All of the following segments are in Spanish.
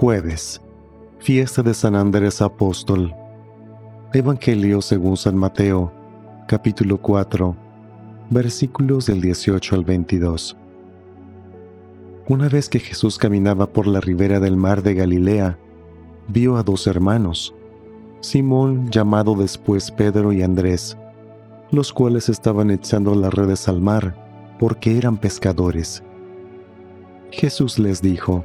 Jueves. Fiesta de San Andrés Apóstol. Evangelio según San Mateo, capítulo 4, versículos del 18 al 22. Una vez que Jesús caminaba por la ribera del mar de Galilea, vio a dos hermanos, Simón, llamado después Pedro y Andrés, los cuales estaban echando las redes al mar, porque eran pescadores. Jesús les dijo,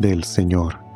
del Señor.